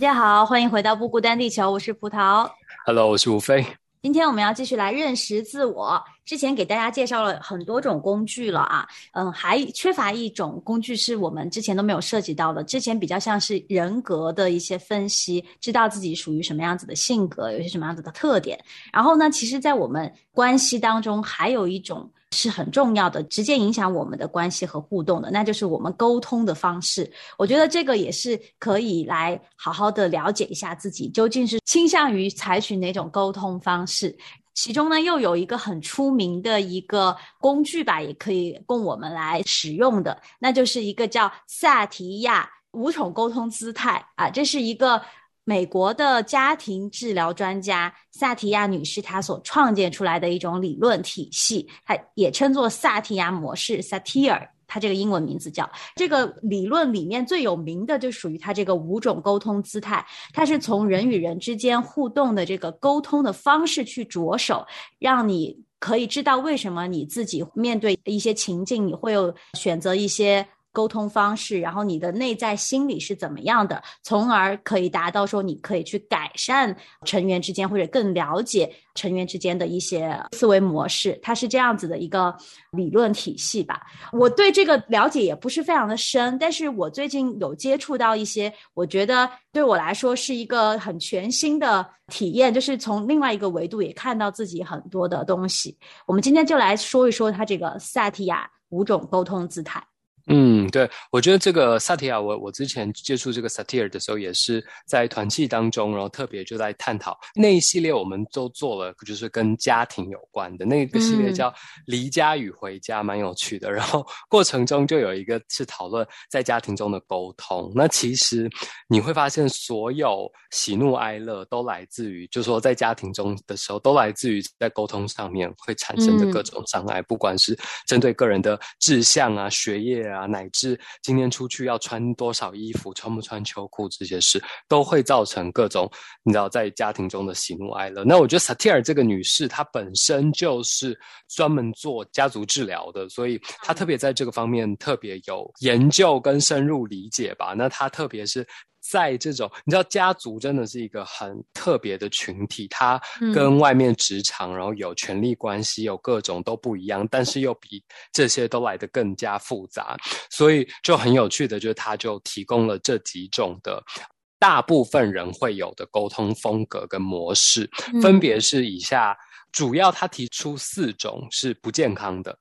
家好，欢迎回到不孤单地球，我是葡萄。Hello，我是吴飞。今天我们要继续来认识自我。之前给大家介绍了很多种工具了啊，嗯，还缺乏一种工具是我们之前都没有涉及到的。之前比较像是人格的一些分析，知道自己属于什么样子的性格，有些什么样子的特点。然后呢，其实，在我们关系当中，还有一种是很重要的，直接影响我们的关系和互动的，那就是我们沟通的方式。我觉得这个也是可以来好好的了解一下自己究竟是倾向于采取哪种沟通方式。其中呢，又有一个很出名的一个工具吧，也可以供我们来使用的，那就是一个叫萨提亚五种沟通姿态啊，这是一个美国的家庭治疗专家萨提亚女士她所创建出来的一种理论体系，它也称作萨提亚模式 （Satir）。它这个英文名字叫这个理论里面最有名的就属于它这个五种沟通姿态，它是从人与人之间互动的这个沟通的方式去着手，让你可以知道为什么你自己面对一些情境，你会有选择一些。沟通方式，然后你的内在心理是怎么样的，从而可以达到说你可以去改善成员之间或者更了解成员之间的一些思维模式，它是这样子的一个理论体系吧。我对这个了解也不是非常的深，但是我最近有接触到一些，我觉得对我来说是一个很全新的体验，就是从另外一个维度也看到自己很多的东西。我们今天就来说一说它这个萨提亚五种沟通姿态。嗯，对，我觉得这个萨提亚，我我之前接触这个萨提尔的时候，也是在团契当中，然后特别就在探讨那一系列，我们都做了，就是跟家庭有关的那个系列嗯叫《离家与回家》，蛮有趣的。然后过程中就有一个是讨论在家庭中的沟通。那其实你会发现，所有喜怒哀乐都来自于，就说在家庭中的时候，都来自于在沟通上面会产生的各种障碍，不管是针对个人的志向啊、学业啊。啊，乃至今天出去要穿多少衣服，穿不穿秋裤这些事，都会造成各种你知道在家庭中的喜怒哀乐。那我觉得萨提尔这个女士，她本身就是专门做家族治疗的，所以她特别在这个方面特别有研究跟深入理解吧。那她特别是。在这种你知道，家族真的是一个很特别的群体，它跟外面职场，然后有权力关系，有各种都不一样，但是又比这些都来得更加复杂，所以就很有趣的，就是他就提供了这几种的。大部分人会有的沟通风格跟模式，分别是以下，主要他提出四种是不健康的。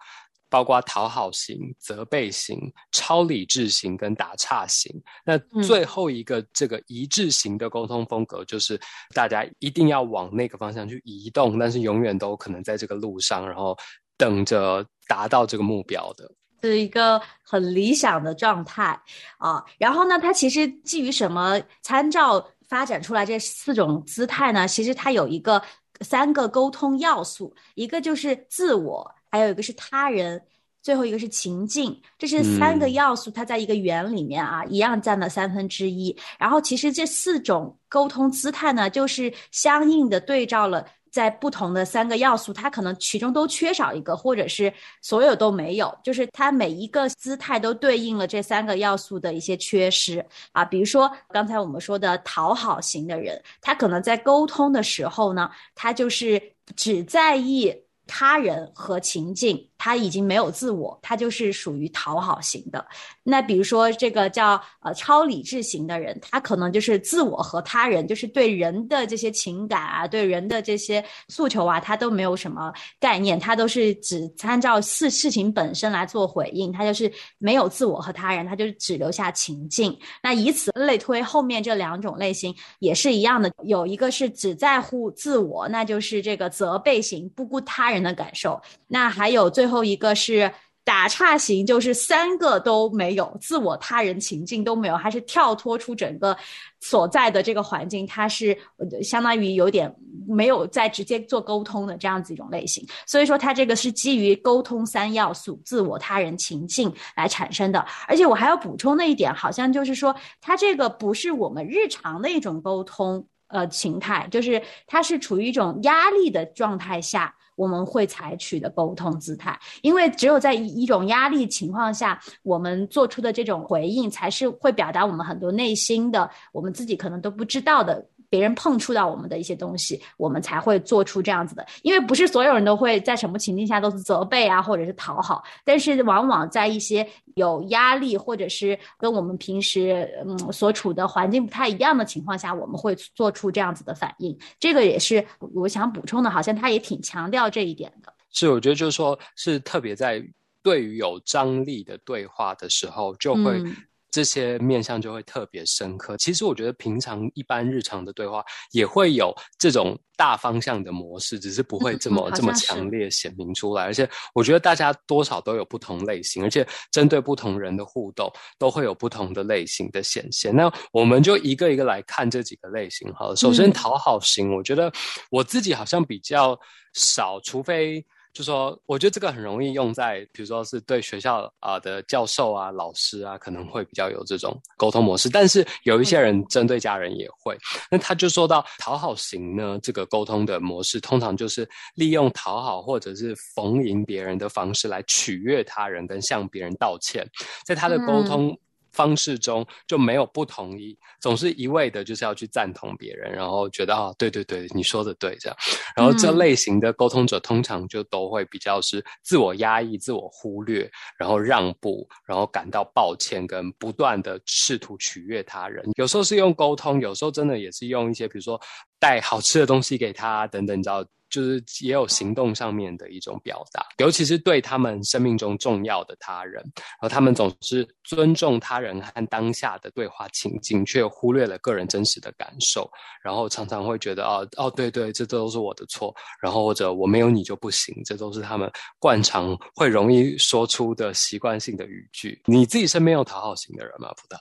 包括讨好型、责备型、超理智型跟打岔型。那最后一个这个一致型的沟通风格，就是大家一定要往那个方向去移动，但是永远都可能在这个路上，然后等着达到这个目标的。是一个很理想的状态啊。然后呢，它其实基于什么参照发展出来这四种姿态呢？其实它有一个三个沟通要素，一个就是自我。还有一个是他人，最后一个是情境，这是三个要素，它在一个圆里面啊，一样占了三分之一。然后其实这四种沟通姿态呢，就是相应的对照了在不同的三个要素，它可能其中都缺少一个，或者是所有都没有，就是它每一个姿态都对应了这三个要素的一些缺失啊。比如说刚才我们说的讨好型的人，他可能在沟通的时候呢，他就是只在意。他人和情境，他已经没有自我，他就是属于讨好型的。那比如说这个叫呃超理智型的人，他可能就是自我和他人，就是对人的这些情感啊，对人的这些诉求啊，他都没有什么概念，他都是只参照事事情本身来做回应，他就是没有自我和他人，他就只留下情境。那以此类推，后面这两种类型也是一样的，有一个是只在乎自我，那就是这个责备型，不顾他人的感受。那还有最后一个是。打岔型就是三个都没有，自我、他人、情境都没有，还是跳脱出整个所在的这个环境，它是相当于有点没有在直接做沟通的这样子一种类型。所以说，它这个是基于沟通三要素：自我、他人、情境来产生的。而且我还要补充的一点，好像就是说，它这个不是我们日常的一种沟通呃形态，就是它是处于一种压力的状态下。我们会采取的沟通姿态，因为只有在一种压力情况下，我们做出的这种回应，才是会表达我们很多内心的，我们自己可能都不知道的。别人碰触到我们的一些东西，我们才会做出这样子的。因为不是所有人都会在什么情境下都是责备啊，或者是讨好，但是往往在一些有压力或者是跟我们平时嗯所处的环境不太一样的情况下，我们会做出这样子的反应。这个也是我想补充的，好像他也挺强调这一点的。是，我觉得就是说，是特别在对于有张力的对话的时候，就会。这些面向就会特别深刻。其实我觉得平常一般日常的对话也会有这种大方向的模式，只是不会这么这么强烈显明出来。而且我觉得大家多少都有不同类型，而且针对不同人的互动都会有不同的类型的显现。那我们就一个一个来看这几个类型好了。首先讨好型，我觉得我自己好像比较少，除非。就说，我觉得这个很容易用在，比如说是对学校啊的教授啊、老师啊，可能会比较有这种沟通模式。但是有一些人针对家人也会。那他就说到讨好型呢，这个沟通的模式，通常就是利用讨好或者是逢迎别人的方式来取悦他人，跟向别人道歉，在他的沟通。方式中就没有不同意，总是一味的就是要去赞同别人，然后觉得啊，对对对，你说的对，这样。然后这类型的沟通者通常就都会比较是自我压抑、自我忽略，然后让步，然后感到抱歉，跟不断的试图取悦他人。有时候是用沟通，有时候真的也是用一些，比如说带好吃的东西给他等等，你知道。就是也有行动上面的一种表达，尤其是对他们生命中重要的他人，然后他们总是尊重他人和当下的对话情境，却忽略了个人真实的感受，然后常常会觉得哦哦对对，这都是我的错，然后或者我没有你就不行，这都是他们惯常会容易说出的习惯性的语句。你自己身边有讨好型的人吗？葡萄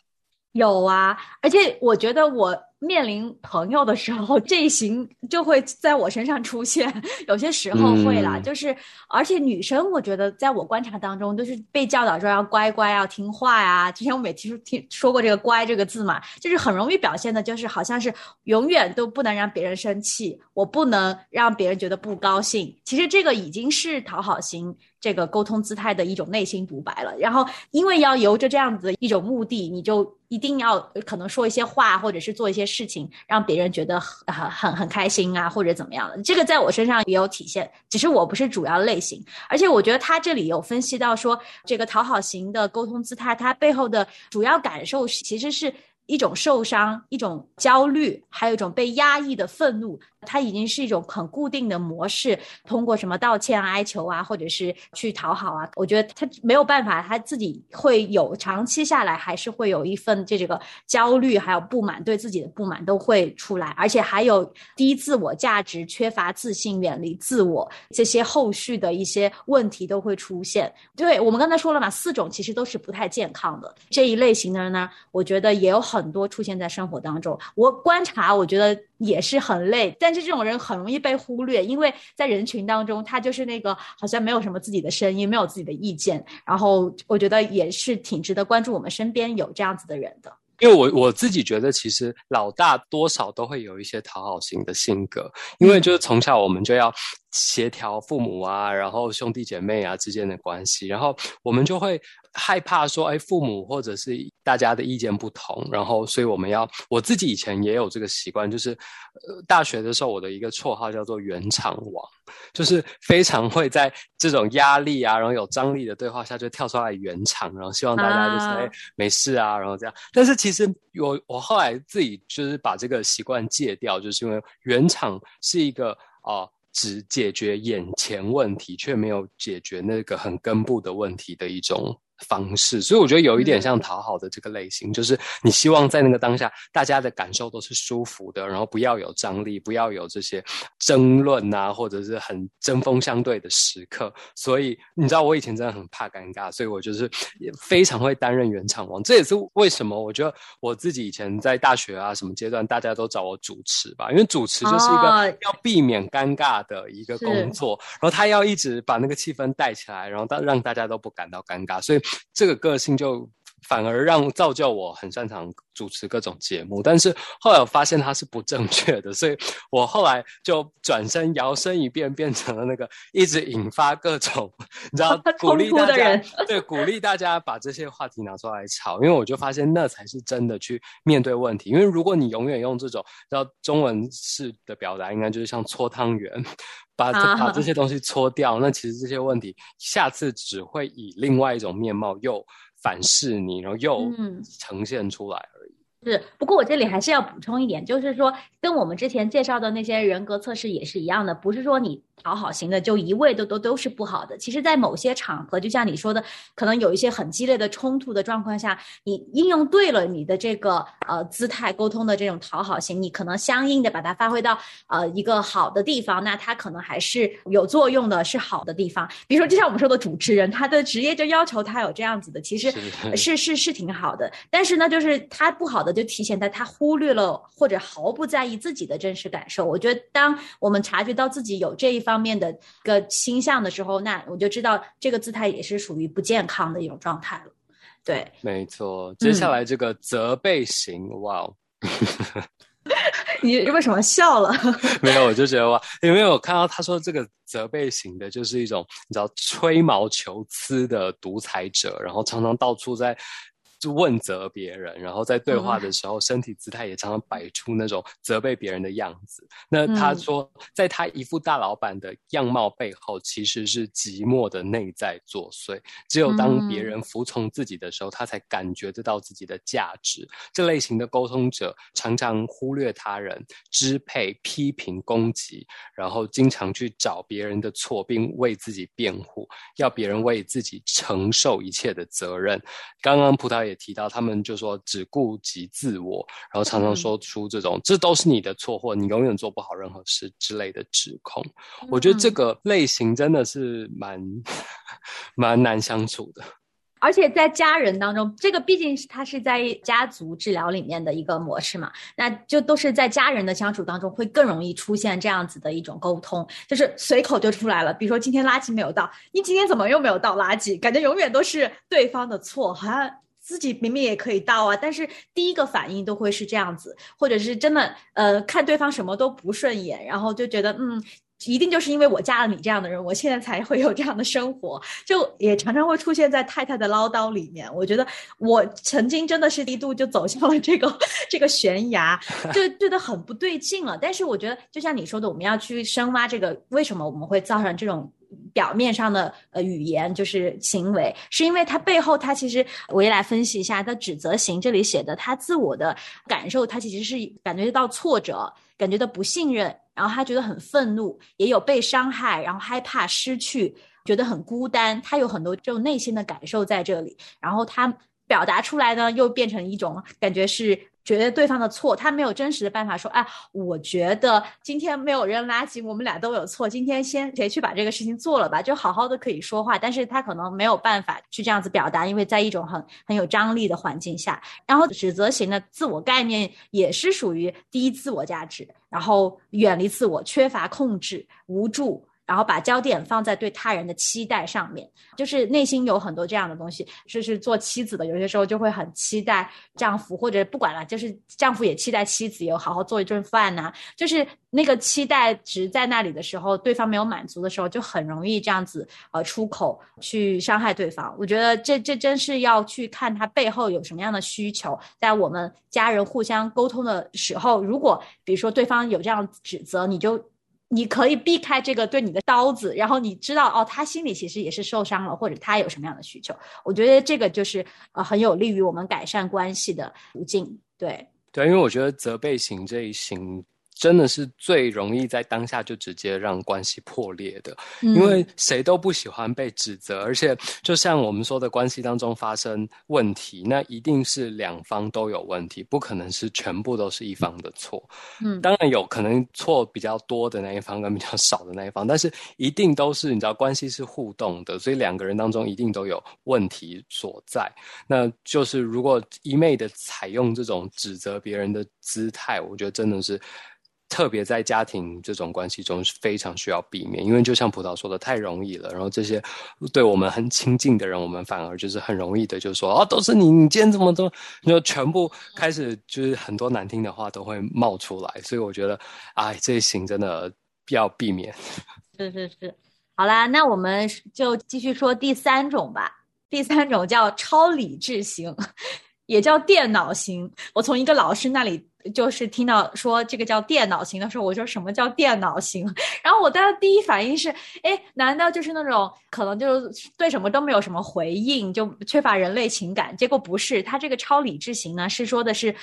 有啊，而且我觉得我。面临朋友的时候，这一型就会在我身上出现，有些时候会啦。就是，而且女生，我觉得在我观察当中，都是被教导说要乖乖、要听话呀。之前我们也提出听说过这个“乖”这个字嘛，就是很容易表现的，就是好像是永远都不能让别人生气，我不能让别人觉得不高兴。其实这个已经是讨好型这个沟通姿态的一种内心独白了。然后，因为要由着这样子一种目的，你就一定要可能说一些话，或者是做一些。事情让别人觉得很很很开心啊，或者怎么样的，这个在我身上也有体现，只是我不是主要类型。而且我觉得他这里有分析到说，这个讨好型的沟通姿态，它背后的主要感受其实是一种受伤、一种焦虑，还有一种被压抑的愤怒。它已经是一种很固定的模式，通过什么道歉、哀求啊，或者是去讨好啊，我觉得他没有办法，他自己会有长期下来，还是会有一份这这个焦虑，还有不满，对自己的不满都会出来，而且还有低自我价值、缺乏自信、远离自我这些后续的一些问题都会出现。对我们刚才说了嘛，四种其实都是不太健康的这一类型的人呢，我觉得也有很多出现在生活当中。我观察，我觉得也是很累，但。是这种人很容易被忽略，因为在人群当中，他就是那个好像没有什么自己的声音，没有自己的意见。然后我觉得也是挺值得关注，我们身边有这样子的人的。因为我我自己觉得，其实老大多少都会有一些讨好型的性格，因为就是从小我们就要协调父母啊，然后兄弟姐妹啊之间的关系，然后我们就会害怕说，哎，父母或者是大家的意见不同，然后所以我们要我自己以前也有这个习惯，就是呃大学的时候我的一个绰号叫做圆场王，就是非常会在这种压力啊，然后有张力的对话下就跳出来圆场，然后希望大家就是、啊哎没事啊，然后这样。但是其实我我后来自己就是把这个习惯戒掉，就是因为圆场是一个啊。呃只解决眼前问题，却没有解决那个很根部的问题的一种方式，所以我觉得有一点像讨好的这个类型，就是你希望在那个当下，大家的感受都是舒服的，然后不要有张力，不要有这些争论啊，或者是很针锋相对的时刻。所以你知道，我以前真的很怕尴尬，所以我就是也非常会担任原场王。这也是为什么我觉得我自己以前在大学啊什么阶段，大家都找我主持吧，因为主持就是一个哦要避免尴尬的一个工作，然后他要一直把那个气氛带起来，然后让让大家都不感到尴尬，所以这个个性就反而让造就我很擅长主持各种节目。但是后来我发现它是不正确的，所以我后来就转身摇身一变，变成了那个一直引发各种你知道 鼓励大家对鼓励大家把这些话题拿出来吵，因为我就发现那才是真的去面对问题。因为如果你永远用这种叫中文式的表达，应该就是像搓汤圆。把把这些东西搓掉，那其实这些问题下次只会以另外一种面貌又反噬你，然后又嗯呈现出来而已。是，不过我这里还是要补充一点，就是说跟我们之前介绍的那些人格测试也是一样的，不是说你讨好型的就一味的都都是不好的。其实，在某些场合，就像你说的，可能有一些很激烈的冲突的状况下，你应用对了你的这个呃姿态沟通的这种讨好型，你可能相应的把它发挥到呃一个好的地方，那它可能还是有作用的，是好的地方。比如说，就像我们说的主持人，他的职业就要求他有这样子的，其实是是是是挺好的，但是呢，就是他不好的就体现在他忽略了或者毫不在意自己的真实感受。我觉得，当我们察觉到自己有这一方面的个倾向的时候，那我就知道这个姿态也是属于不健康的一种状态了。对，没错。接下来这个责备型，哇哦！你为什么笑了？没有，我就觉得哇，因为我看到他说这个责备型的，就是一种你知道吹毛求疵的独裁者，然后常常到处在。就问责别人，然后在对话的时候，身体姿态也常常摆出那种责备别人的样子。那他说，在他一副大老板的样貌背后，其实是寂寞的内在作祟。只有当别人服从自己的时候，他才感觉得到自己的价值。这类型的沟通者常常忽略他人，支配、批评、攻击，然后经常去找别人的错，并为自己辩护，要别人为自己承受一切的责任。刚刚葡萄也提到，他们就说只顾及自我，然后常常说出这种“这都是你的错”或“你永远做不好任何事”之类的指控。我觉得这个类型真的是蛮 蛮难相处的。而且在家人当中，这个毕竟是他是在家族治疗里面的一个模式嘛，那就都是在家人的相处当中会更容易出现这样子的一种沟通，就是随口就出来了。比如说今天垃圾没有倒，你今天怎么又没有倒垃圾？感觉永远都是对方的错，好像自己明明也可以到啊，但是第一个反应都会是这样子，或者是真的呃看对方什么都不顺眼，然后就觉得嗯。一定就是因为我嫁了你这样的人，我现在才会有这样的生活，就也常常会出现在太太的唠叨里面。我觉得我曾经真的是一度就走向了这个这个悬崖，就觉得很不对劲了。但是我觉得，就像你说的，我们要去深挖这个为什么我们会造成这种。表面上的呃语言就是行为，是因为他背后他其实我也来分析一下，他指责型这里写的他自我的感受，他其实是感觉到挫折，感觉到不信任，然后他觉得很愤怒，也有被伤害，然后害怕失去，觉得很孤单，他有很多这种内心的感受在这里，然后他表达出来呢，又变成一种感觉是。觉得对方的错，他没有真实的办法说，哎，我觉得今天没有扔垃圾，我们俩都有错。今天先谁去把这个事情做了吧，就好好的可以说话，但是他可能没有办法去这样子表达，因为在一种很很有张力的环境下。然后指责型的自我概念也是属于低自我价值，然后远离自我，缺乏控制，无助。然后把焦点放在对他人的期待上面，就是内心有很多这样的东西。就是做妻子的，有些时候就会很期待丈夫，或者不管了，就是丈夫也期待妻子有好好做一顿饭呐、就是那个期待值在那里的时候，对方没有满足的时候，就很容易这样子呃出口去伤害对方。我觉得这这真是要去看他背后有什么样的需求，在我们家人互相沟通的时候，如果比如说对方有这样指责，你就。你可以避开这个对你的刀子，然后你知道哦，他心里其实也是受伤了，或者他有什么样的需求。我觉得这个就是呃很有利于我们改善关系的途径。对，对，因为我觉得责备型这一型真的是最容易在当下就直接让关系破裂的，嗯因为谁都不喜欢被指责，而且就像我们说的，关系当中发生问题，那一定是两方都有问题，不可能是全部都是一方的错。嗯当然有可能错比较多的那一方跟比较少的那一方，但是一定都是你知道关系是互动的，所以两个人当中一定都有问题所在。那就是如果一昧的采用这种指责别人的姿态，我觉得真的是。特别在家庭这种关系中是非常需要避免，因为就像葡萄说的，太容易了。然后这些对我们很亲近的人，我们反而就是很容易的就说啊，都是你，你今天怎么都就全部开始就是很多难听的话都会冒出来。所以我觉得，哎，这一型真的要避免。是是是。好啦，那我们就继续说第三种吧。第三种叫超理智型，也叫电脑型。我从一个老师那里就是听到说这个叫电脑型的时候，我说什么叫电脑型？然后我当时第一反应是，哎，难道就是那种可能就是对什么都没有什么回应，就缺乏人类情感？结果不是，他这个超理智型呢，是说的是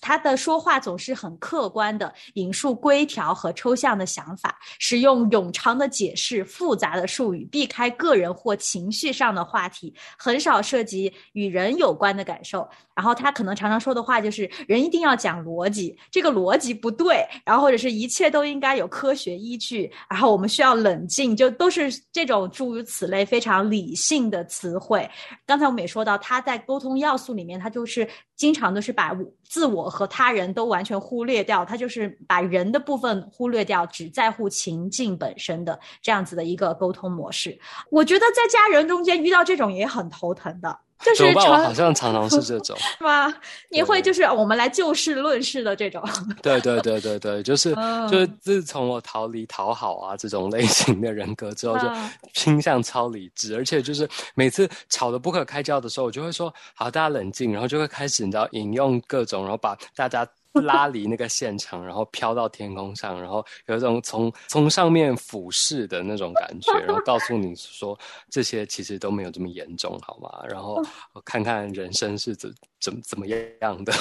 他的说话总是很客观的引述规条和抽象的想法，使用冗长的解释、复杂的术语，避开个人或情绪上的话题，很少涉及与人有关的感受。然后他可能常常说的话就是：人一定要讲逻逻辑，这个逻辑不对，然后或者是一切都应该有科学依据，然后我们需要冷静，就都是这种诸如此类非常理性的词汇。刚才我们也说到，他在沟通要素里面，他就是经常都是把自我和他人都完全忽略掉，他就是把人的部分忽略掉，只在乎情境本身的这样子的一个沟通模式。我觉得在家人中间遇到这种也很头疼的。就是？我常好像常常是这 种。是吗？你会就是我们来就事论事的这种，对对对对对，就是、嗯就是自从我逃离讨好啊这种类型的人格之后，就嗯倾向超理智，而且就是每次吵得不可开交的时候，我就会说好，大家冷静，然后就会开始你知道引用各种，然后把大家。拉离那个现场，然后飘到天空上，然后有一种从从上面俯视的那种感觉，然后告诉你说这些其实都没有这么严重，好吗？然后看看人生是怎怎怎么样的。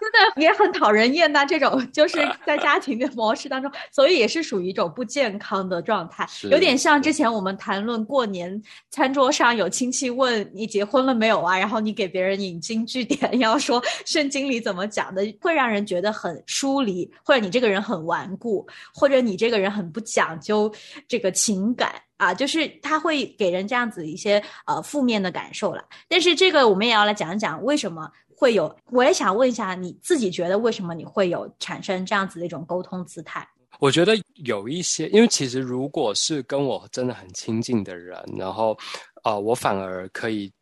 真的也很讨人厌呐、这种 就是在家庭的模式当中，所以也是属于一种不健康的状态，有点像之前我们谈论过年餐桌上有亲戚问你结婚了没有啊，然后你给别人引经据典，要说圣经里怎么讲的，会让人觉得很疏离，或者你这个人很顽固，或者你这个人很不讲究这个情感。啊，就是他会给人这样子一些呃负面的感受了。但是这个我们也要来讲一讲为什么会有。我也想问一下你自己觉得为什么你会有产生这样子的一种沟通姿态？我觉得有一些，因为其实如果是跟我真的很亲近的人，然后呃，我反而可以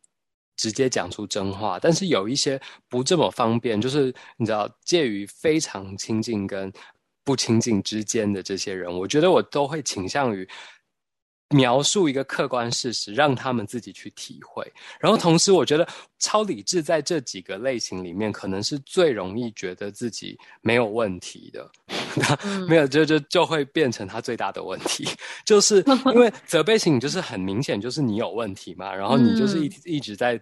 直接讲出真话。但是有一些不这么方便，就是你知道，介于非常亲近跟不亲近之间的这些人，我觉得我都会倾向于。描述一个客观事实，让他们自己去体会。然后同时，我觉得超理智在这几个类型里面，可能是最容易觉得自己没有问题的。没有，就就就会变成他最大的问题，就是因为责备型，就是很明显就是你有问题嘛，然后你就是一 一直在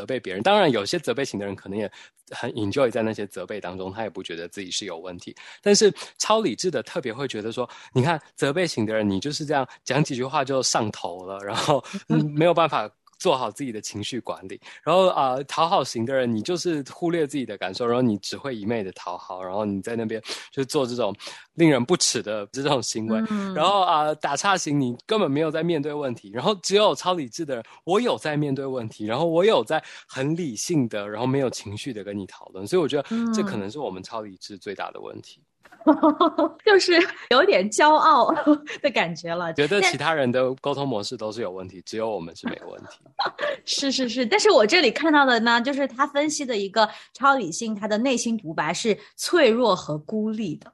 责备别人。当然，有些责备型的人可能也很 enjoy 在那些责备当中，他也不觉得自己是有问题。但是超理智的特别会觉得说，你看责备型的人，你就是这样讲几句话就上头了，然后 没有办法。做好自己的情绪管理，然后啊、呃，讨好型的人，你就是忽略自己的感受，然后你只会一昧的讨好，然后你在那边就做这种令人不齿的这种行为，嗯。然后啊、呃，打岔型你根本没有在面对问题，然后只有超理智的人，我有在面对问题，然后我有在很理性的，然后没有情绪的跟你讨论，所以我觉得这可能是我们超理智最大的问题。就是有点骄傲的感觉了。觉得其他人的沟通模式都是有问题，只有我们是没有问题。是是是，但是我这里看到的呢，就是他分析的一个超理性，他的内心独白是脆弱和孤立的。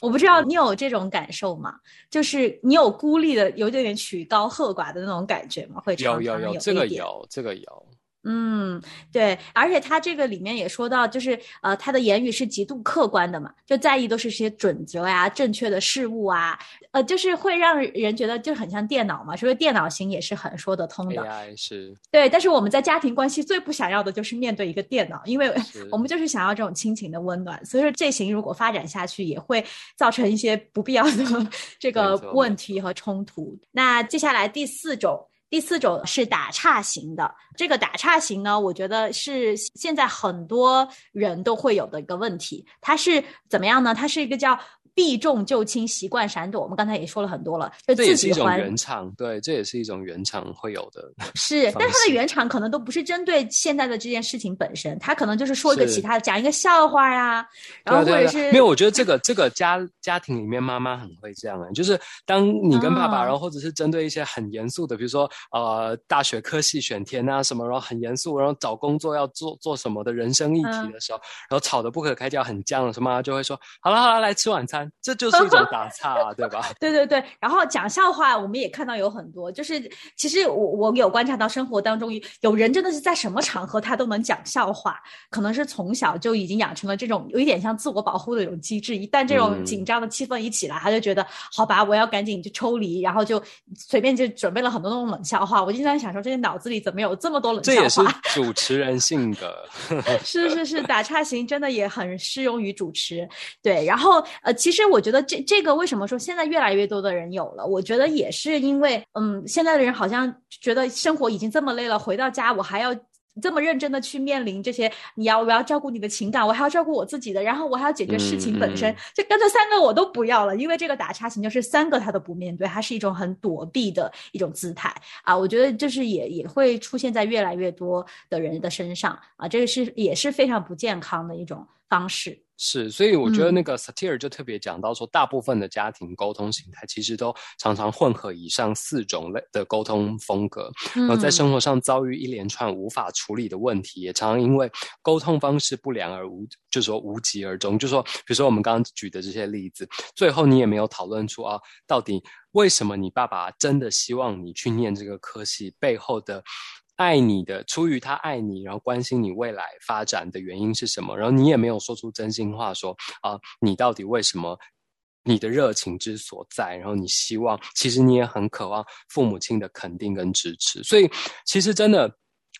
我不知道你有这种感受吗？就是你有孤立的，有点点曲高和寡的那种感觉吗？会有有有，这个有，这个有。嗯，对，而且他这个里面也说到，就是呃，他的言语是极度客观的嘛，就在意都是些准则呀、正确的事物啊，呃，就是会让人觉得就很像电脑嘛，所以电脑型也是很说得通的。AI 是对，但是我们在家庭关系最不想要的就是面对一个电脑，因为我们就是想要这种亲情的温暖，所以说这型如果发展下去，也会造成一些不必要的 这个问题和冲突。那接下来第四种。第四种是打岔型的，这个打岔型呢，我觉得是现在很多人都会有的一个问题。它是怎么样呢？它是一个叫避重就轻、习惯闪躲。我们刚才也说了很多了，就这也是一种自己还原厂，对，这也是一种原厂会有的。是，但方式它的原厂可能都不是针对现在的这件事情本身，它可能就是说一个其他的，讲一个笑话啊，然后或者是没有，我觉得这个这个家家庭里面妈妈很会这样啊、就是当你跟爸爸，啊然后或者是针对一些很严肃的，比如说呃大学科系选填啊什么，然后很严肃，然后找工作要做做什么的人生议题嗯的时候，然后吵得不可开交，很僵的时候，妈妈就会说好了好了，来吃晚餐，这就 是一种打岔、啊，对吧？对对对，然后讲笑话，我们也看到有很多，就是其实我我有观察到生活当中有人真的是在什么场合他都能讲笑话，可能是从小就已经养成了这种有一点像自我保护的一种机制，一旦这种嗯紧张的气氛一起来，他就觉得好吧，我要赶紧就抽离，然后就随便就准备了很多那种冷笑话。我经常想说，这些脑子里怎么有这么多冷笑话这也是？主持人性格。是是是，打岔型真的也很适用于主持。对，然后呃，其实我觉得这这个为什么说现在越来越多的人有了？我觉得也是因为，嗯，现在的人好像觉得生活已经这么累了，回到家我还要。这么认真的去面临这些，你要我要照顾你的情感，我还要照顾我自己的，然后我还要解决事情本身，就干脆三个我都不要了，因为这个打叉型就是三个他都不面对，它是一种很躲避的一种姿态啊。我觉得就是也也会出现在越来越多的人的身上啊，这个是也是非常不健康的一种方式。是，所以我觉得嗯那个 Satir 就特别讲到说，大部分的家庭沟通形态其实都常常混合以上四种类的沟通风格，然后在嗯生活上遭遇一连串无法处理的问题，也常常因为沟通方式不良而无，就是说无疾而终。就说，比如说我们刚刚举的这些例子，最后你也没有讨论出啊，到底为什么你爸爸真的希望你去念这个科系背后的。爱你的，出于他爱你，然后关心你未来发展的原因是什么？然后你也没有说出真心话说，啊，你到底为什么？你的热情之所在，然后你希望，其实你也很渴望父母亲的肯定跟支持。所以，其实真的，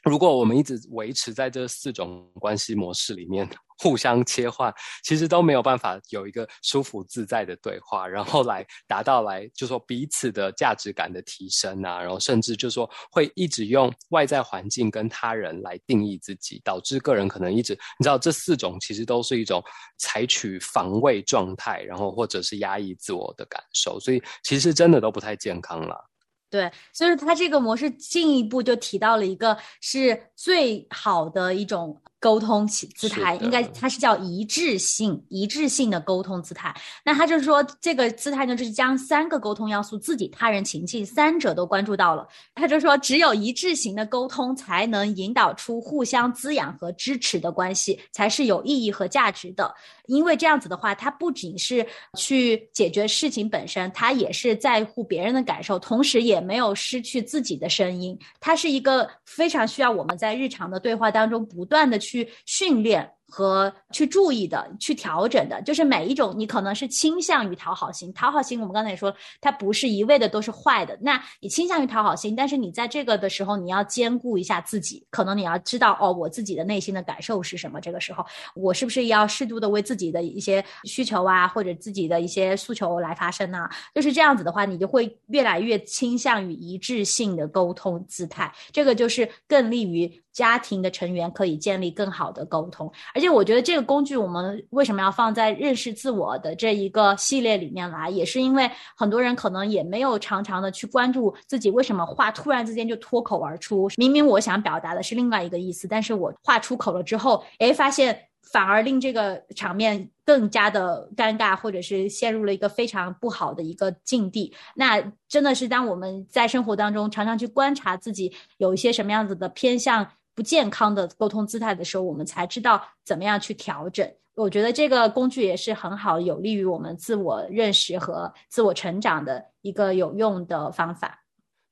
如果我们一直维持在这四种关系模式里面，互相切换，其实都没有办法有一个舒服自在的对话，然后来达到来就说彼此的价值感的提升啊，然后甚至就说会一直用外在环境跟他人来定义自己，导致个人可能一直你知道这四种其实都是一种采取防卫状态，然后或者是压抑自我的感受，所以其实真的都不太健康啦。对，所以说他这个模式进一步就提到了一个是最好的一种沟通起姿态，应该它是叫一致性、一致性的沟通姿态。那他就是说，这个姿态呢，就是将三个沟通要素——自己、他人、情境三者都关注到了。他就说，只有一致型的沟通，才能引导出互相滋养和支持的关系，才是有意义和价值的。因为这样子的话，它不仅是去解决事情本身，它也是在乎别人的感受，同时也没有失去自己的声音。它是一个非常需要我们在日常的对话当中不断的去去训练。和去注意的、去调整的，就是每一种你可能是倾向于讨好型，讨好型我们刚才也说了，它不是一味的都是坏的。那你倾向于讨好型，但是你在这个的时候，你要兼顾一下自己，可能你要知道哦，我自己的内心的感受是什么。这个时候，我是不是要适度的为自己的一些需求啊，或者自己的一些诉求来发声啊？就是这样子的话，你就会越来越倾向于一致性的沟通姿态，这个就是更利于家庭的成员可以建立更好的沟通。而且我觉得这个工具，我们为什么要放在认识自我的这一个系列里面来，也是因为很多人可能也没有常常的去关注自己为什么话突然之间就脱口而出，明明我想表达的是另外一个意思，但是我话出口了之后，诶，发现。反而令这个场面更加的尴尬，或者是陷入了一个非常不好的一个境地。那真的是当我们在生活当中常常去观察自己有一些什么样子的偏向不健康的沟通姿态的时候，我们才知道怎么样去调整。我觉得这个工具也是很好，有利于我们自我认识和自我成长的一个有用的方法。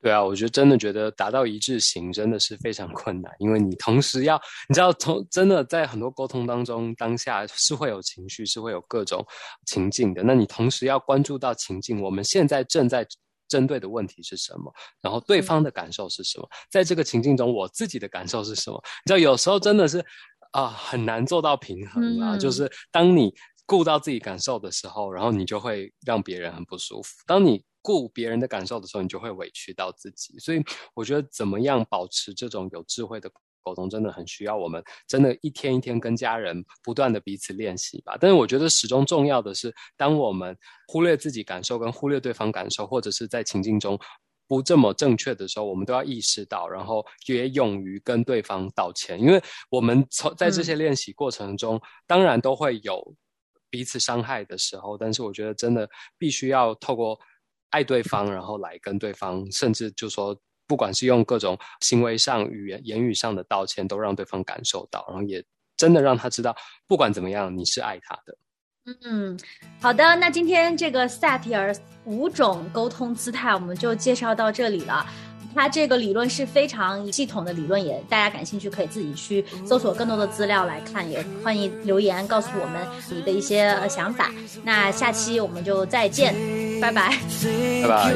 对啊，我觉得真的觉得达到一致性真的是非常困难，因为你同时要，你知道，从真的在很多沟通当中，当下是会有情绪，是会有各种情境的。那你同时要关注到情境，我们现在正在针对的问题是什么，然后对方的感受是什么，在这个情境中，我自己的感受是什么？你知道，有时候真的是啊，很难做到平衡啊。就是当你顾到自己感受的时候，然后你就会让别人很不舒服。当你顾别人的感受的时候，你就会委屈到自己。所以我觉得，怎么样保持这种有智慧的沟通，真的很需要我们真的一天一天跟家人不断的彼此练习吧。但是我觉得始终重要的是，当我们忽略自己感受跟忽略对方感受，或者是在情境中不这么正确的时候，我们都要意识到，然后也勇于跟对方道歉。因为我们从在这些练习过程中，当然都会有彼此伤害的时候，但是我觉得真的必须要透过。爱对方，然后来跟对方，甚至就说，不管是用各种行为上、语言、言语上的道歉，都让对方感受到，然后也真的让他知道，不管怎么样，你是爱他的。嗯，好的，那今天这个萨提尔五种沟通姿态，我们就介绍到这里了。它这个理论是非常系统的理论，也大家感兴趣可以自己去搜索更多的资料来看，也欢迎留言告诉我们你的一些想法。那下期我们就再见，拜拜，拜拜。